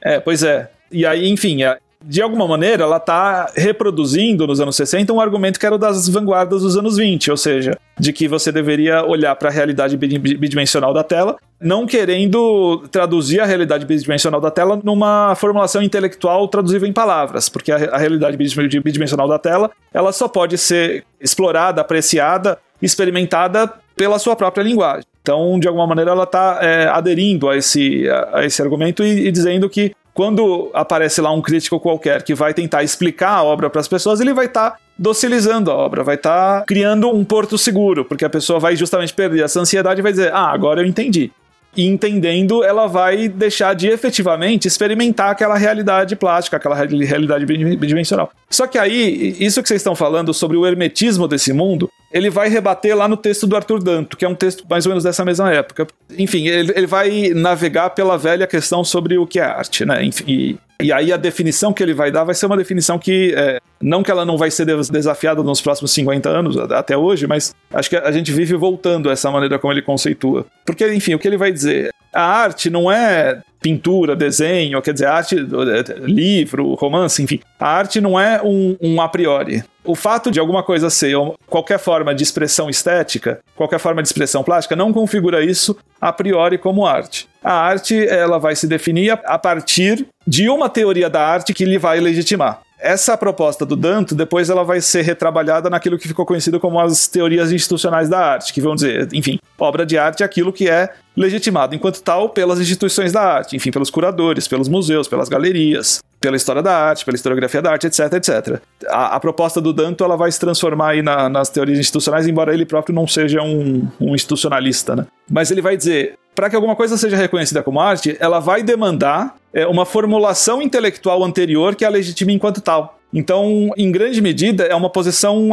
é, pois é. E aí, enfim, é, de alguma maneira, ela está reproduzindo nos anos 60 um argumento que era o das vanguardas dos anos 20, ou seja, de que você deveria olhar para a realidade bidimensional da tela, não querendo traduzir a realidade bidimensional da tela numa formulação intelectual traduzível em palavras, porque a, realidade bidimensional da tela ela só pode ser explorada, apreciada, experimentada pela sua própria linguagem. Então, de alguma maneira, ela está é, aderindo a esse, a, a esse argumento e, e dizendo que quando aparece lá um crítico qualquer que vai tentar explicar a obra para as pessoas, ele vai estar tá docilizando a obra, vai estar tá criando um porto seguro, porque a pessoa vai justamente perder essa ansiedade e vai dizer: Ah, agora eu entendi e entendendo, ela vai deixar de efetivamente experimentar aquela realidade plástica, aquela realidade bidimensional. Só que aí, isso que vocês estão falando sobre o hermetismo desse mundo, ele vai rebater lá no texto do Arthur Danto, que é um texto mais ou menos dessa mesma época. Enfim, ele, ele vai navegar pela velha questão sobre o que é arte, né? Enfim, e, e aí a definição que ele vai dar vai ser uma definição que, é, não que ela não vai ser desafiada nos próximos 50 anos, até hoje, mas acho que a gente vive voltando a essa maneira como ele conceitua. Porque, enfim, o que ele vai dizer? A arte não é pintura, desenho, quer dizer, arte, livro, romance, enfim. A arte não é um, um a priori. O fato de alguma coisa ser qualquer forma de expressão estética, qualquer forma de expressão plástica, não configura isso a priori como arte. A arte ela vai se definir a partir de uma teoria da arte que lhe vai legitimar. Essa proposta do Danto, depois ela vai ser retrabalhada naquilo que ficou conhecido como as teorias institucionais da arte, que vão dizer, enfim, obra de arte é aquilo que é legitimado enquanto tal pelas instituições da arte, enfim, pelos curadores, pelos museus, pelas galerias, pela história da arte, pela historiografia da arte, etc, etc. A, a proposta do Danto ela vai se transformar aí na, nas teorias institucionais, embora ele próprio não seja um, um institucionalista, né? Mas ele vai dizer, para que alguma coisa seja reconhecida como arte, ela vai demandar é, uma formulação intelectual anterior que a legitime enquanto tal. Então, em grande medida, é uma posição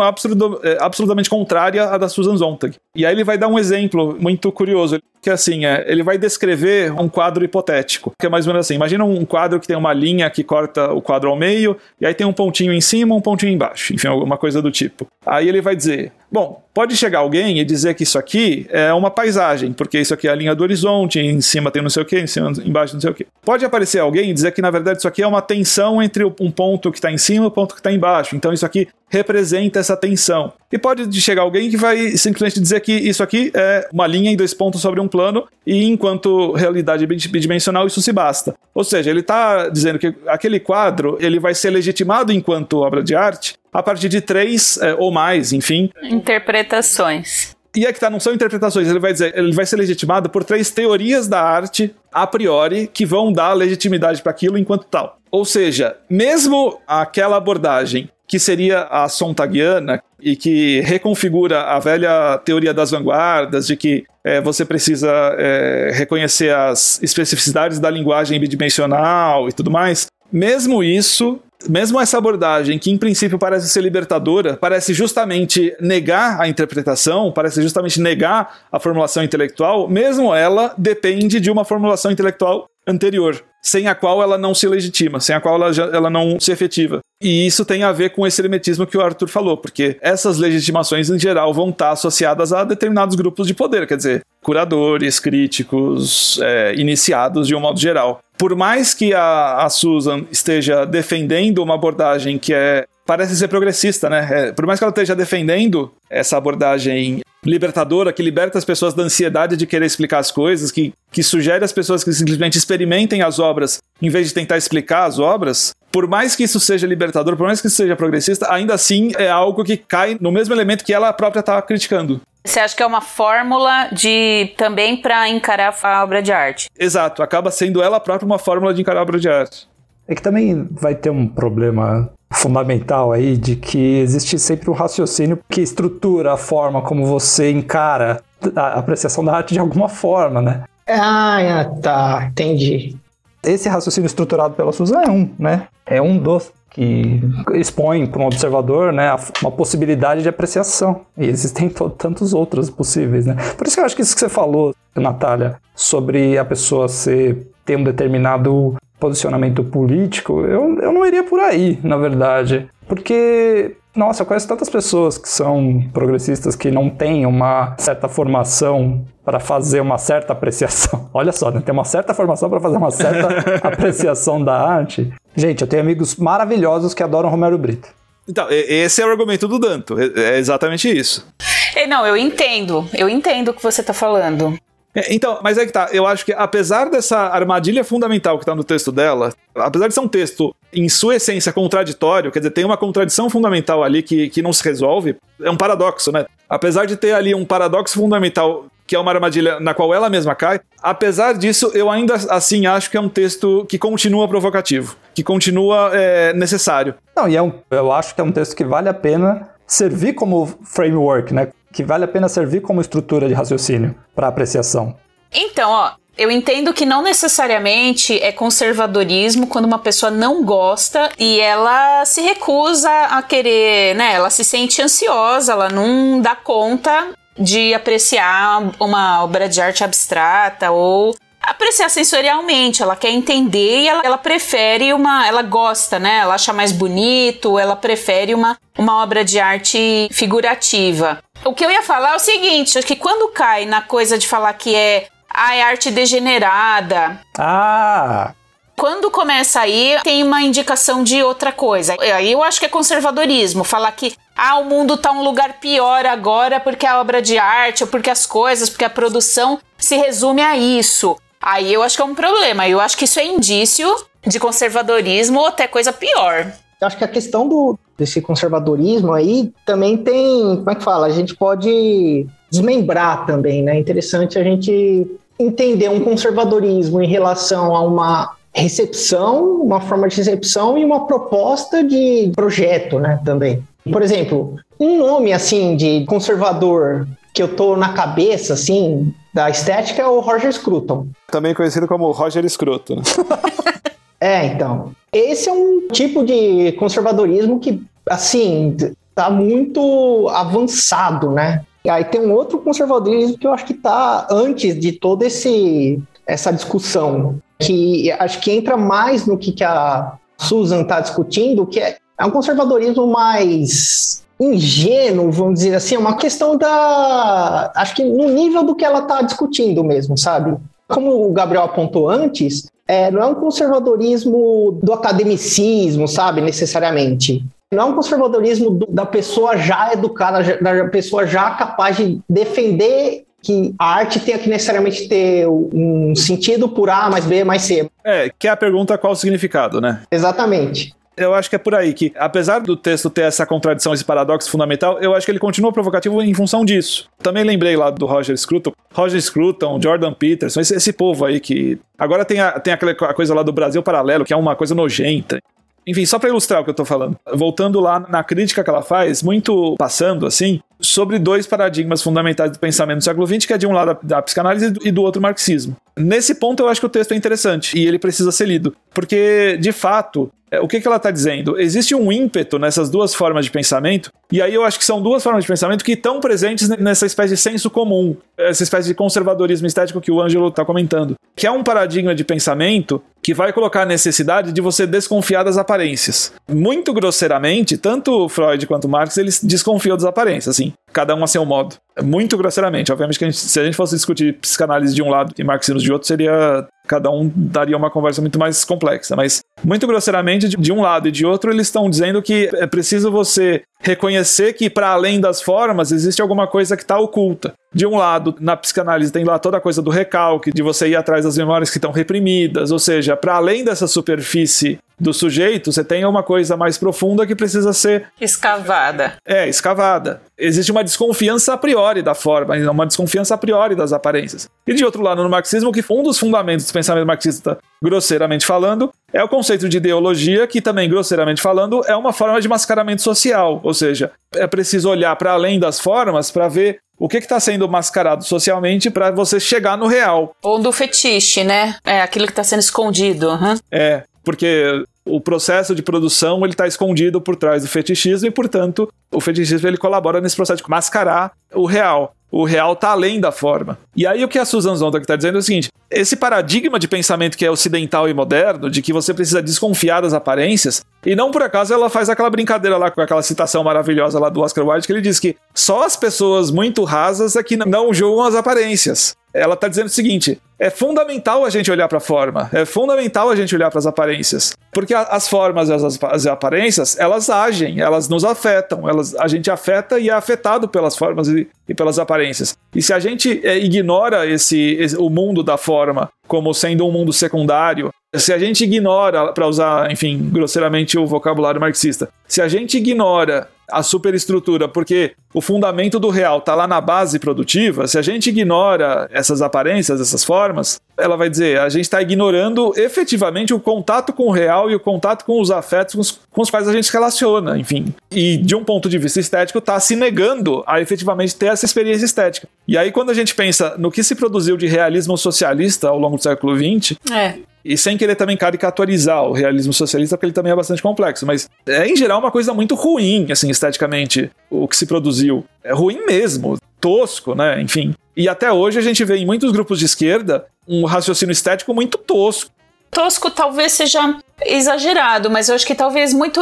é, absolutamente contrária à da Susan Sontag. E aí ele vai dar um exemplo muito curioso, que assim, é, ele vai descrever um quadro hipotético, que é mais ou menos assim, imagina um quadro que tem uma linha que corta o quadro ao meio, e aí tem um pontinho em cima, um pontinho embaixo, enfim, alguma coisa do tipo. Aí ele vai dizer, Bom, pode chegar alguém e dizer que isso aqui é uma paisagem, porque isso aqui é a linha do horizonte, em cima tem não sei o que, em cima, embaixo não sei o que. Pode aparecer alguém e dizer que na verdade isso aqui é uma tensão entre um ponto que está em cima e o ponto que está embaixo. Então isso aqui representa essa tensão. E pode chegar alguém que vai simplesmente dizer que isso aqui é uma linha em dois pontos sobre um plano e enquanto realidade bidimensional isso se basta. Ou seja, ele está dizendo que aquele quadro ele vai ser legitimado enquanto obra de arte a partir de três é, ou mais, enfim. Interpretações. E é que tá, não são interpretações, ele vai dizer, ele vai ser legitimado por três teorias da arte a priori que vão dar legitimidade para aquilo enquanto tal. Ou seja, mesmo aquela abordagem que seria a sontagiana e que reconfigura a velha teoria das vanguardas de que é, você precisa é, reconhecer as especificidades da linguagem bidimensional e tudo mais, mesmo isso mesmo essa abordagem, que em princípio parece ser libertadora, parece justamente negar a interpretação, parece justamente negar a formulação intelectual, mesmo ela depende de uma formulação intelectual anterior, sem a qual ela não se legitima, sem a qual ela, já, ela não se efetiva. E isso tem a ver com esse hermetismo que o Arthur falou, porque essas legitimações em geral vão estar associadas a determinados grupos de poder, quer dizer, curadores, críticos, é, iniciados de um modo geral. Por mais que a, a Susan esteja defendendo uma abordagem que é parece ser progressista, né? É, por mais que ela esteja defendendo essa abordagem libertadora, que liberta as pessoas da ansiedade de querer explicar as coisas, que, que sugere às pessoas que simplesmente experimentem as obras em vez de tentar explicar as obras, por mais que isso seja libertador, por mais que isso seja progressista, ainda assim é algo que cai no mesmo elemento que ela própria está criticando. Você acha que é uma fórmula de também para encarar a obra de arte? Exato, acaba sendo ela própria uma fórmula de encarar a obra de arte. É que também vai ter um problema fundamental aí de que existe sempre um raciocínio que estrutura a forma como você encara a apreciação da arte de alguma forma, né? Ah, tá, entendi. Esse raciocínio estruturado pela Susan é um, né? É um dos que expõe para um observador né, uma possibilidade de apreciação. E existem tantos outros possíveis. Né? Por isso que eu acho que isso que você falou, Natália, sobre a pessoa ser, ter um determinado posicionamento político, eu, eu não iria por aí, na verdade. Porque, nossa, eu conheço tantas pessoas que são progressistas que não têm uma certa formação para fazer uma certa apreciação. Olha só, né? tem uma certa formação para fazer uma certa apreciação da arte. Gente, eu tenho amigos maravilhosos que adoram Romero Brito. Então, esse é o argumento do Danto. É, é exatamente isso. É, não, eu entendo. Eu entendo o que você está falando. É, então, mas é que tá, eu acho que apesar dessa armadilha fundamental que tá no texto dela, apesar de ser um texto em sua essência contraditório, quer dizer, tem uma contradição fundamental ali que, que não se resolve, é um paradoxo, né? Apesar de ter ali um paradoxo fundamental que é uma armadilha na qual ela mesma cai. Apesar disso, eu ainda assim acho que é um texto que continua provocativo, que continua é, necessário. Não, e é um, eu acho que é um texto que vale a pena servir como framework, né? Que vale a pena servir como estrutura de raciocínio para apreciação. Então, ó, eu entendo que não necessariamente é conservadorismo quando uma pessoa não gosta e ela se recusa a querer, né? Ela se sente ansiosa, ela não dá conta de apreciar uma obra de arte abstrata ou apreciar sensorialmente, ela quer entender e ela, ela, prefere uma. Ela gosta, né? Ela acha mais bonito, ela prefere uma, uma obra de arte figurativa. O que eu ia falar é o seguinte: acho que quando cai na coisa de falar que é ah, é arte degenerada. Ah! Quando começa aí, tem uma indicação de outra coisa. Aí eu acho que é conservadorismo. Falar que ah, o mundo tá um lugar pior agora porque a obra de arte, ou porque as coisas, porque a produção se resume a isso. Aí eu acho que é um problema. Eu acho que isso é indício de conservadorismo ou até coisa pior. Eu acho que a questão do, desse conservadorismo aí também tem, como é que fala? A gente pode desmembrar também, né? É interessante a gente entender um conservadorismo em relação a uma recepção, uma forma de recepção e uma proposta de projeto, né, também. Por exemplo, um nome assim de conservador que eu tô na cabeça assim da estética é o Roger Scruton. Também conhecido como Roger Scruton. É, então. Esse é um tipo de conservadorismo que assim tá muito avançado, né? E aí tem um outro conservadorismo que eu acho que está antes de toda esse, essa discussão, que acho que entra mais no que, que a Susan está discutindo, que é, é um conservadorismo mais ingênuo, vamos dizer assim, é uma questão da. Acho que no nível do que ela está discutindo mesmo, sabe? Como o Gabriel apontou antes, é, não é um conservadorismo do academicismo, sabe, necessariamente. Não é um conservadorismo do, da pessoa já educada, da pessoa já capaz de defender que a arte tenha que necessariamente ter um sentido por A mais B mais C. É, que é a pergunta qual o significado, né? Exatamente eu acho que é por aí que, apesar do texto ter essa contradição, esse paradoxo fundamental, eu acho que ele continua provocativo em função disso. Também lembrei lá do Roger Scruton. Roger Scruton, Jordan Peterson, esse, esse povo aí que. Agora tem, a, tem aquela coisa lá do Brasil Paralelo, que é uma coisa nojenta. Enfim, só para ilustrar o que eu tô falando. Voltando lá na crítica que ela faz, muito passando assim, sobre dois paradigmas fundamentais do pensamento do século XX, que é de um lado da psicanálise e do outro marxismo. Nesse ponto eu acho que o texto é interessante e ele precisa ser lido, porque de fato é, o que, que ela está dizendo? Existe um ímpeto nessas duas formas de pensamento, e aí eu acho que são duas formas de pensamento que estão presentes nessa espécie de senso comum, essa espécie de conservadorismo estético que o Ângelo está comentando, que é um paradigma de pensamento que vai colocar a necessidade de você desconfiar das aparências. Muito grosseiramente, tanto Freud quanto Marx, eles desconfiam das aparências, assim, cada um a seu modo. Muito grosseiramente. Obviamente que a gente, se a gente fosse discutir psicanálise de um lado e marxismo de outro, seria cada um daria uma conversa muito mais complexa, mas muito grosseiramente, de, de um lado e de outro, eles estão dizendo que é preciso você reconhecer que, para além das formas, existe alguma coisa que está oculta. De um lado, na psicanálise tem lá toda a coisa do recalque, de você ir atrás das memórias que estão reprimidas, ou seja, para além dessa superfície do sujeito, você tem uma coisa mais profunda que precisa ser escavada. É, escavada. Existe uma desconfiança a priori da forma, uma desconfiança a priori das aparências. E de outro lado, no marxismo, que um dos fundamentos do pensamento marxista, grosseiramente falando, é o conceito de ideologia, que também, grosseiramente falando, é uma forma de mascaramento social. Ou seja, é preciso olhar para além das formas para ver o que está sendo mascarado socialmente para você chegar no real. Ou do fetiche, né? É aquilo que está sendo escondido. Uhum. É, porque o processo de produção ele está escondido por trás do fetichismo e, portanto, o fetichismo ele colabora nesse processo de mascarar o real. O real está além da forma. E aí o que a Susan Zontag está dizendo é o seguinte: esse paradigma de pensamento que é ocidental e moderno, de que você precisa desconfiar das aparências, e não por acaso ela faz aquela brincadeira lá com aquela citação maravilhosa lá do Oscar Wilde, que ele diz que só as pessoas muito rasas é que não julgam as aparências. Ela está dizendo o seguinte: é fundamental a gente olhar para a forma, é fundamental a gente olhar para as aparências, porque a, as formas e as, as, aparências elas agem, elas nos afetam, elas, a gente afeta e é afetado pelas formas e, e pelas aparências. E se a gente é, ignora esse, esse, o mundo da forma como sendo um mundo secundário, se a gente ignora, para usar, enfim, grosseiramente o vocabulário marxista, se a gente ignora a superestrutura, porque o fundamento do real está lá na base produtiva, se a gente ignora essas aparências, essas formas, ela vai dizer, a gente está ignorando efetivamente o contato com o real e o contato com os afetos com os, quais a gente se relaciona, enfim. E de um ponto de vista estético, está se negando a efetivamente ter essa experiência estética. E aí, quando a gente pensa no que se produziu de realismo socialista ao longo do século XX, é. E sem querer também caricaturizar o realismo socialista, porque ele também é bastante complexo, mas é em geral uma coisa muito ruim, assim, esteticamente, o que se produziu. É ruim mesmo, tosco, né? Enfim. E até hoje a gente vê em muitos grupos de esquerda um raciocínio estético muito tosco. Tosco talvez seja exagerado, mas eu acho que talvez muito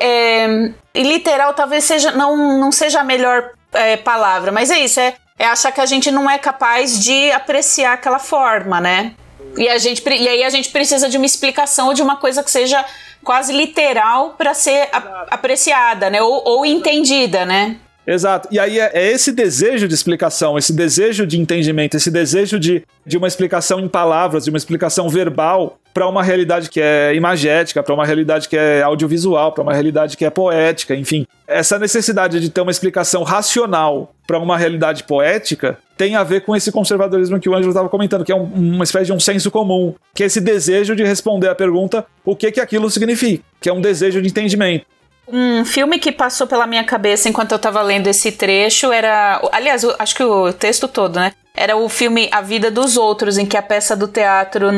é, literal talvez seja não, não seja a melhor é, palavra, mas é isso, é, é achar que a gente não é capaz de apreciar aquela forma, né? E, a gente, e aí a gente precisa de uma explicação ou de uma coisa que seja quase literal para ser a, apreciada, né? Ou, ou, entendida, né? Exato. E aí é, é, esse desejo de explicação, esse desejo de entendimento, esse desejo de, de uma explicação em palavras, de uma explicação verbal para uma realidade que é imagética, para uma realidade que é audiovisual, para uma realidade que é poética, enfim. Essa necessidade de ter uma explicação racional para uma realidade poética tem a ver com esse conservadorismo que o Ângelo estava comentando, que é um, uma espécie de um senso comum, que é esse desejo de responder à pergunta o que que aquilo significa, que é um desejo de entendimento. Um filme que passou pela minha cabeça enquanto eu estava lendo esse trecho era. Aliás, acho que o texto todo, né? Era o filme A Vida dos Outros, em que a peça do teatro,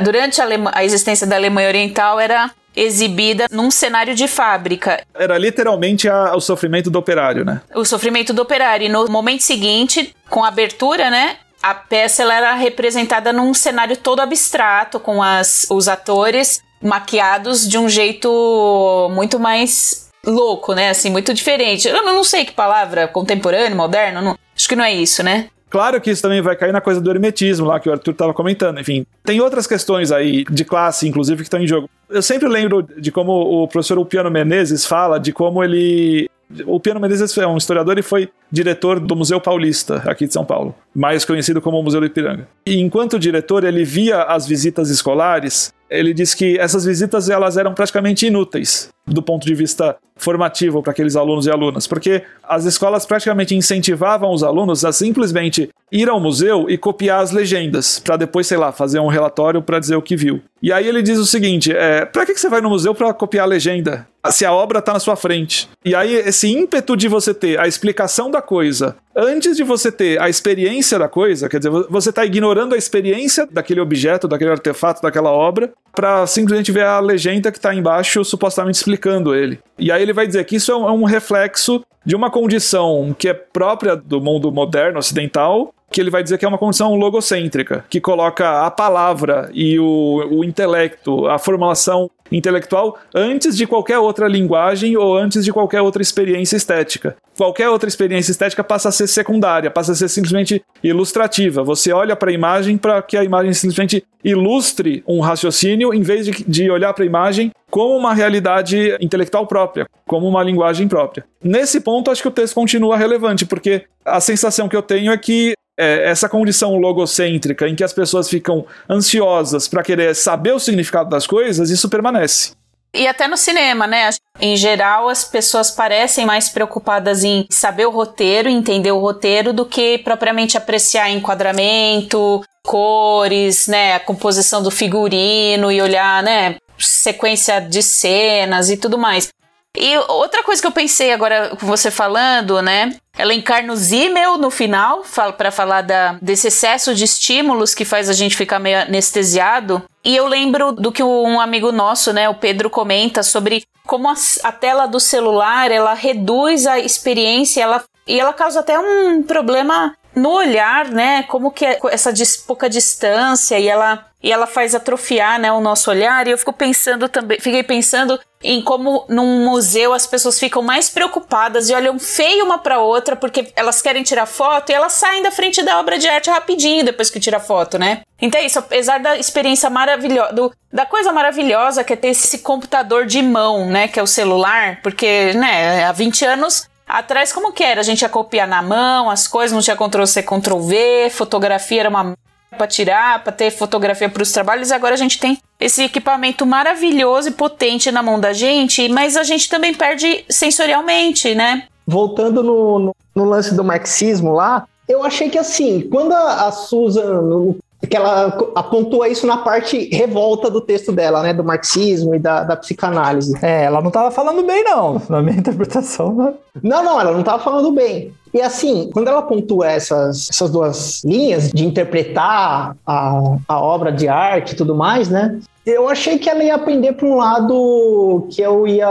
durante a, a existência da Alemanha Oriental, era exibida num cenário de fábrica. Era literalmente a, o sofrimento do operário, né? O sofrimento do operário. E no momento seguinte, com a abertura, né? A peça ela era representada num cenário todo abstrato, com as, os atores maquiados de um jeito muito mais louco, né? Assim, muito diferente. Eu não sei que palavra, contemporâneo, moderno, não, acho que não é isso, né? Claro que isso também vai cair na coisa do hermetismo lá que o Arthur estava comentando. Enfim, tem outras questões aí de classe, inclusive, que estão em jogo. Eu sempre lembro de como o professor Upiano Menezes fala de como ele o Piano Menezes é um historiador e foi diretor do Museu Paulista, aqui de São Paulo, mais conhecido como Museu do Ipiranga. E enquanto diretor, ele via as visitas escolares ele disse que essas visitas elas eram praticamente inúteis do ponto de vista formativo para aqueles alunos e alunas, porque as escolas praticamente incentivavam os alunos a simplesmente ir ao museu e copiar as legendas, para depois, sei lá, fazer um relatório para dizer o que viu. E aí ele diz o seguinte: é, para que você vai no museu para copiar a legenda? Se a obra está na sua frente. E aí esse ímpeto de você ter a explicação da coisa antes de você ter a experiência da coisa, quer dizer, você está ignorando a experiência daquele objeto, daquele artefato, daquela obra, para simplesmente ver a legenda que está embaixo supostamente explicando ele. E aí ele vai dizer que isso é um é reflexo de uma condição que é própria do mundo moderno ocidental que ele vai dizer que é uma condição logocêntrica, que coloca a palavra e o, o intelecto, a formulação intelectual antes de qualquer outra linguagem ou antes de qualquer outra experiência estética. Qualquer outra experiência estética passa a ser secundária, passa a ser simplesmente ilustrativa. Você olha para a imagem para que a imagem simplesmente ilustre um raciocínio em vez de, de olhar para a imagem como uma realidade intelectual própria, como uma linguagem própria. Nesse ponto, acho que o texto continua relevante, porque a sensação que eu tenho é que é, essa condição logocêntrica em que as pessoas ficam ansiosas para querer saber o significado das coisas, isso permanece. E até no cinema, né? Em geral, as pessoas parecem mais preocupadas em saber o roteiro, entender o roteiro, do que propriamente apreciar enquadramento, cores, né? A composição do figurino e olhar, né? Sequência de cenas e tudo mais. E outra coisa que eu pensei agora com você falando, né? Ela encarna o Zimmel no final, para falar da, desse excesso de estímulos que faz a gente ficar meio anestesiado. E eu lembro do que um amigo nosso, né, o Pedro, comenta sobre como a, a tela do celular ela reduz a experiência ela, e ela causa até um problema no olhar, né? Como que é essa pouca distância e ela e ela faz atrofiar, né, o nosso olhar. E eu fico pensando também, fiquei pensando em como num museu as pessoas ficam mais preocupadas e olham feio uma para outra porque elas querem tirar foto e elas saem da frente da obra de arte rapidinho depois que tira foto, né? Então é isso, apesar da experiência maravilhosa, do, da coisa maravilhosa que é ter esse computador de mão, né, que é o celular, porque, né, há 20 anos Atrás, como que era? A gente ia copiar na mão as coisas, não tinha Ctrl-C, Ctrl-V, fotografia era uma para tirar, para ter fotografia para os trabalhos. Agora a gente tem esse equipamento maravilhoso e potente na mão da gente, mas a gente também perde sensorialmente, né? Voltando no, no, no lance do marxismo lá, eu achei que assim, quando a, a Susan que ela apontou isso na parte revolta do texto dela, né, do marxismo e da, da psicanálise. É, ela não estava falando bem, não, na minha interpretação. Né? Não, não, ela não estava falando bem. E assim, quando ela pontua essas, essas duas linhas de interpretar a, a obra de arte e tudo mais, né, eu achei que ela ia aprender para um lado que eu ia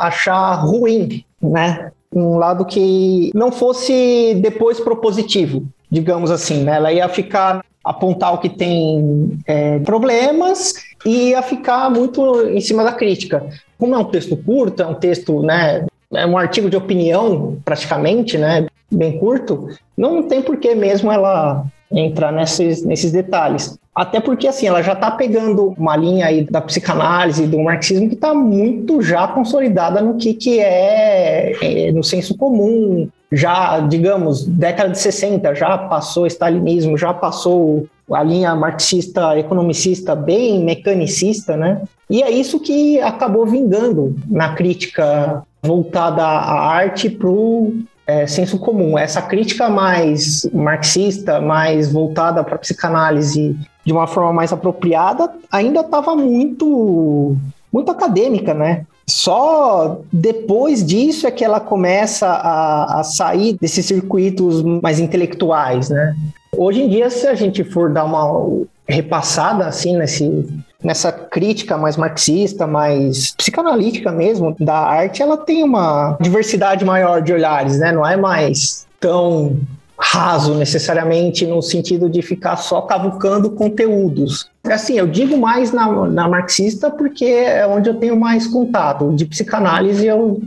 achar ruim, né? Um lado que não fosse depois propositivo, digamos assim, né? Ela ia ficar apontar o que tem é, problemas e a ficar muito em cima da crítica. Como é um texto curto, é um texto, né, é um artigo de opinião praticamente, né, bem curto, não tem por que mesmo ela entrar nesses, nesses detalhes. Até porque, assim, ela já está pegando uma linha aí da psicanálise, do marxismo, que está muito já consolidada no que, que é, é, no senso comum, já, digamos, década de 60, já passou o stalinismo, já passou a linha marxista, economicista, bem mecanicista, né? E é isso que acabou vingando na crítica voltada à arte para o é, senso comum. Essa crítica mais marxista, mais voltada para a psicanálise de uma forma mais apropriada, ainda estava muito, muito acadêmica, né? Só depois disso é que ela começa a, a sair desses circuitos mais intelectuais, né? Hoje em dia, se a gente for dar uma repassada assim nesse, nessa crítica mais marxista, mais psicanalítica mesmo da arte, ela tem uma diversidade maior de olhares, né? Não é mais tão raso necessariamente no sentido de ficar só cavucando conteúdos. Assim, eu digo mais na, na marxista porque é onde eu tenho mais contato. De psicanálise eu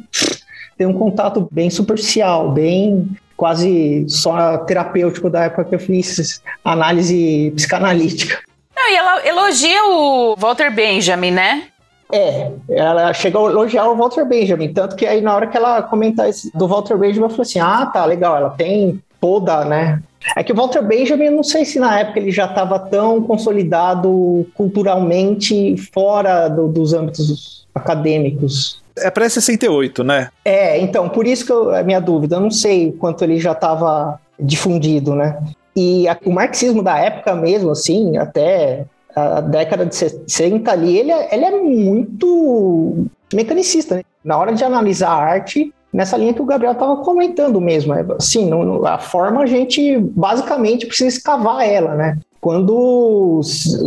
tenho um contato bem superficial, bem quase só terapêutico da época que eu fiz análise psicanalítica. Não, e ela elogia o Walter Benjamin, né? É, ela chegou a elogiar o Walter Benjamin, tanto que aí na hora que ela comentar do Walter Benjamin, eu falei assim: ah, tá, legal, ela tem toda, né? É que o Walter Benjamin, não sei se na época ele já estava tão consolidado culturalmente fora do, dos âmbitos acadêmicos. É pré-68, né? É, então, por isso que eu, a minha dúvida, eu não sei quanto ele já estava difundido, né? E a, o marxismo da época mesmo, assim, até a década de 60 ali, ele é, ele é muito mecanicista, né? Na hora de analisar a arte, nessa linha que o Gabriel estava comentando mesmo. É, assim, no, a forma a gente basicamente precisa escavar ela, né? Quando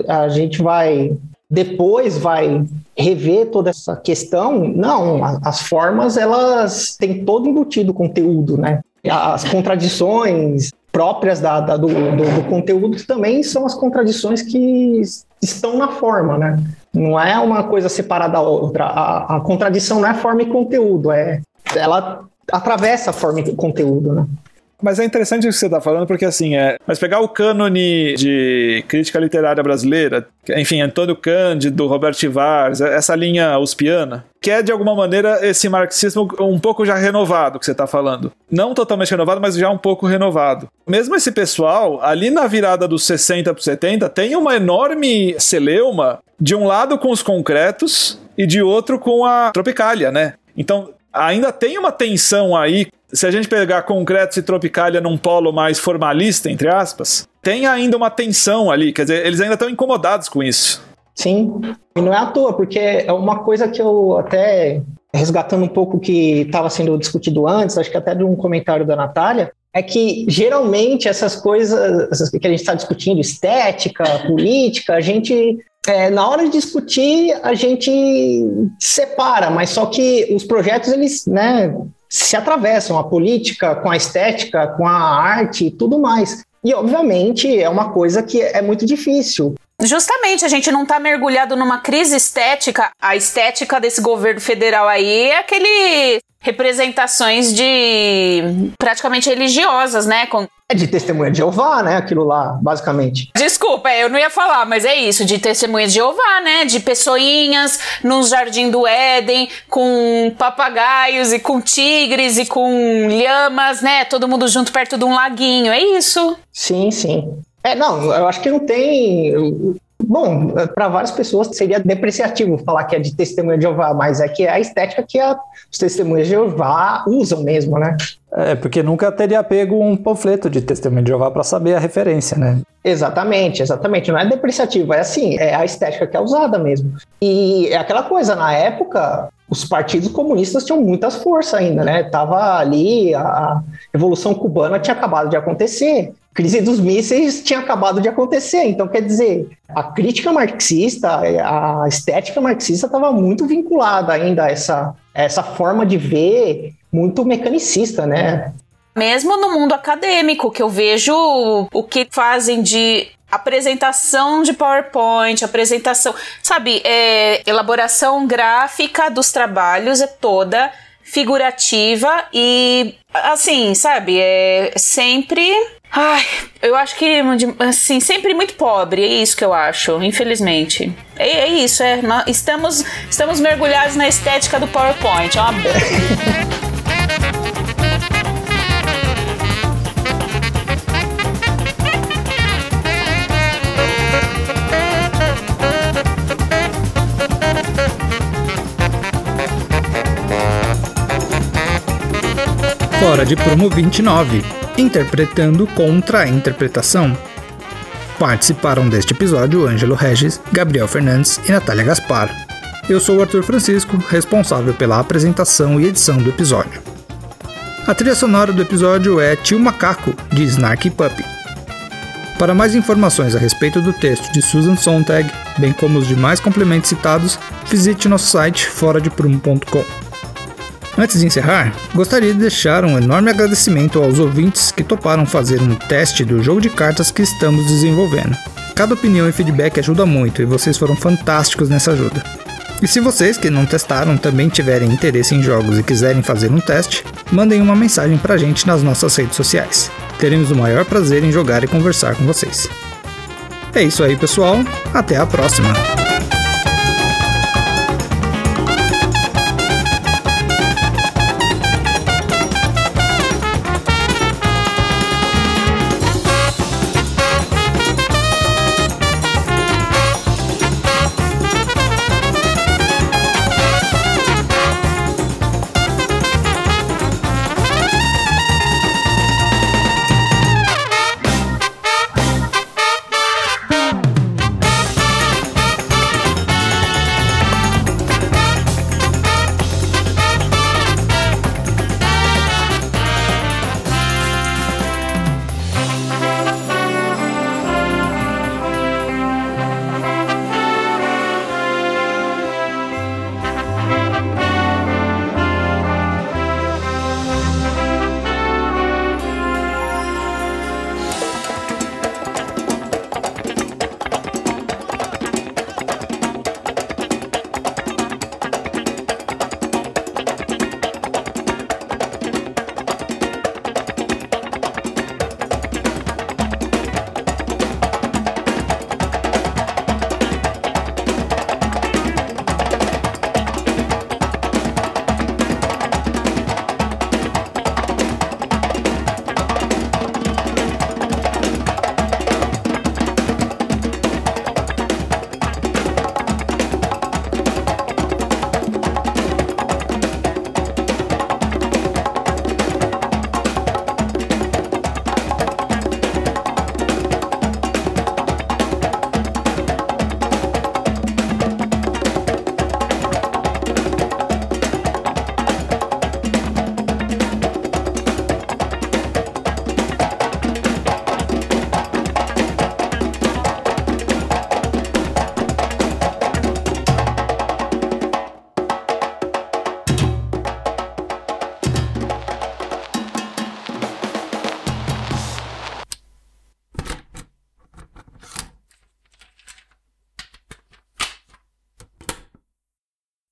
a gente vai depois vai rever toda essa questão, não, as formas elas têm todo embutido conteúdo, né? As contradições próprias da, da do, do, do, conteúdo também são as contradições que estão na forma, né? Não é uma coisa separada da outra. A, a contradição não é forma e conteúdo, é ela atravessa a forma de conteúdo, né? Mas é interessante o que você está falando, porque assim, é, mas pegar o cânone de crítica literária brasileira, enfim, Antônio Cândido, Roberto Vars, essa linha uspiana, que é de alguma maneira esse marxismo um pouco já renovado que você está falando. Não totalmente renovado, mas já um pouco renovado. Mesmo esse pessoal, ali na virada dos 60 para 70, tem uma enorme celeuma, de um lado com os concretos e de outro com a tropicália, né? Então, ainda tem uma tensão aí. Se a gente pegar concretos e tropicália num polo mais formalista, entre aspas, tem ainda uma tensão ali. Quer dizer, eles ainda estão incomodados com isso. Sim, e não é à toa, porque é uma coisa que eu até resgatando um pouco o que estava sendo discutido antes, acho que até de um comentário da Natália, é que geralmente essas coisas que a gente está discutindo, estética, política, a gente é, na hora de discutir, a gente separa, mas só que os projetos, eles, né, se atravessam, a política com a estética, com a arte e tudo mais. E, obviamente, é uma coisa que é muito difícil. Justamente, a gente não tá mergulhado numa crise estética. A estética desse governo federal aí é aquele representações de praticamente religiosas, né? Com... É de testemunha de Jeová, né? Aquilo lá, basicamente. Desculpa, eu não ia falar, mas é isso, de testemunha de Jeová, né? De pessoinhas num jardim do Éden, com papagaios e com tigres e com lhamas, né? Todo mundo junto perto de um laguinho, é isso. Sim, sim. É, não, eu acho que não tem. Bom, para várias pessoas seria depreciativo falar que é de testemunha de Jeová, mas é que é a estética que a, os testemunhas de Jeová usam mesmo, né? É, porque nunca teria pego um panfleto de testemunha de Jeová para saber a referência, né? Exatamente, exatamente. Não é depreciativo, é assim, é a estética que é usada mesmo. E é aquela coisa, na época, os partidos comunistas tinham muitas forças ainda, né? Tava ali, a Revolução Cubana tinha acabado de acontecer crise dos mísseis tinha acabado de acontecer. Então, quer dizer, a crítica marxista, a estética marxista estava muito vinculada ainda a essa, a essa forma de ver muito mecanicista, né? Mesmo no mundo acadêmico, que eu vejo o que fazem de apresentação de PowerPoint, apresentação, sabe, é, elaboração gráfica dos trabalhos é toda figurativa e assim, sabe, é sempre Ai, eu acho que, assim, sempre muito pobre, é isso que eu acho, infelizmente. É, é isso, é. Nós estamos, estamos mergulhados na estética do PowerPoint, é Fora de promo 29 interpretando contra a interpretação. Participaram deste episódio Ângelo Regis, Gabriel Fernandes e Natália Gaspar. Eu sou o Arthur Francisco, responsável pela apresentação e edição do episódio. A trilha sonora do episódio é Tio Macaco, de Snarky Puppy. Para mais informações a respeito do texto de Susan Sontag, bem como os demais complementos citados, visite nosso site foradeprum.com. Antes de encerrar, gostaria de deixar um enorme agradecimento aos ouvintes que toparam fazer um teste do jogo de cartas que estamos desenvolvendo. Cada opinião e feedback ajuda muito e vocês foram fantásticos nessa ajuda. E se vocês que não testaram também tiverem interesse em jogos e quiserem fazer um teste, mandem uma mensagem pra gente nas nossas redes sociais. Teremos o maior prazer em jogar e conversar com vocês. É isso aí, pessoal. Até a próxima!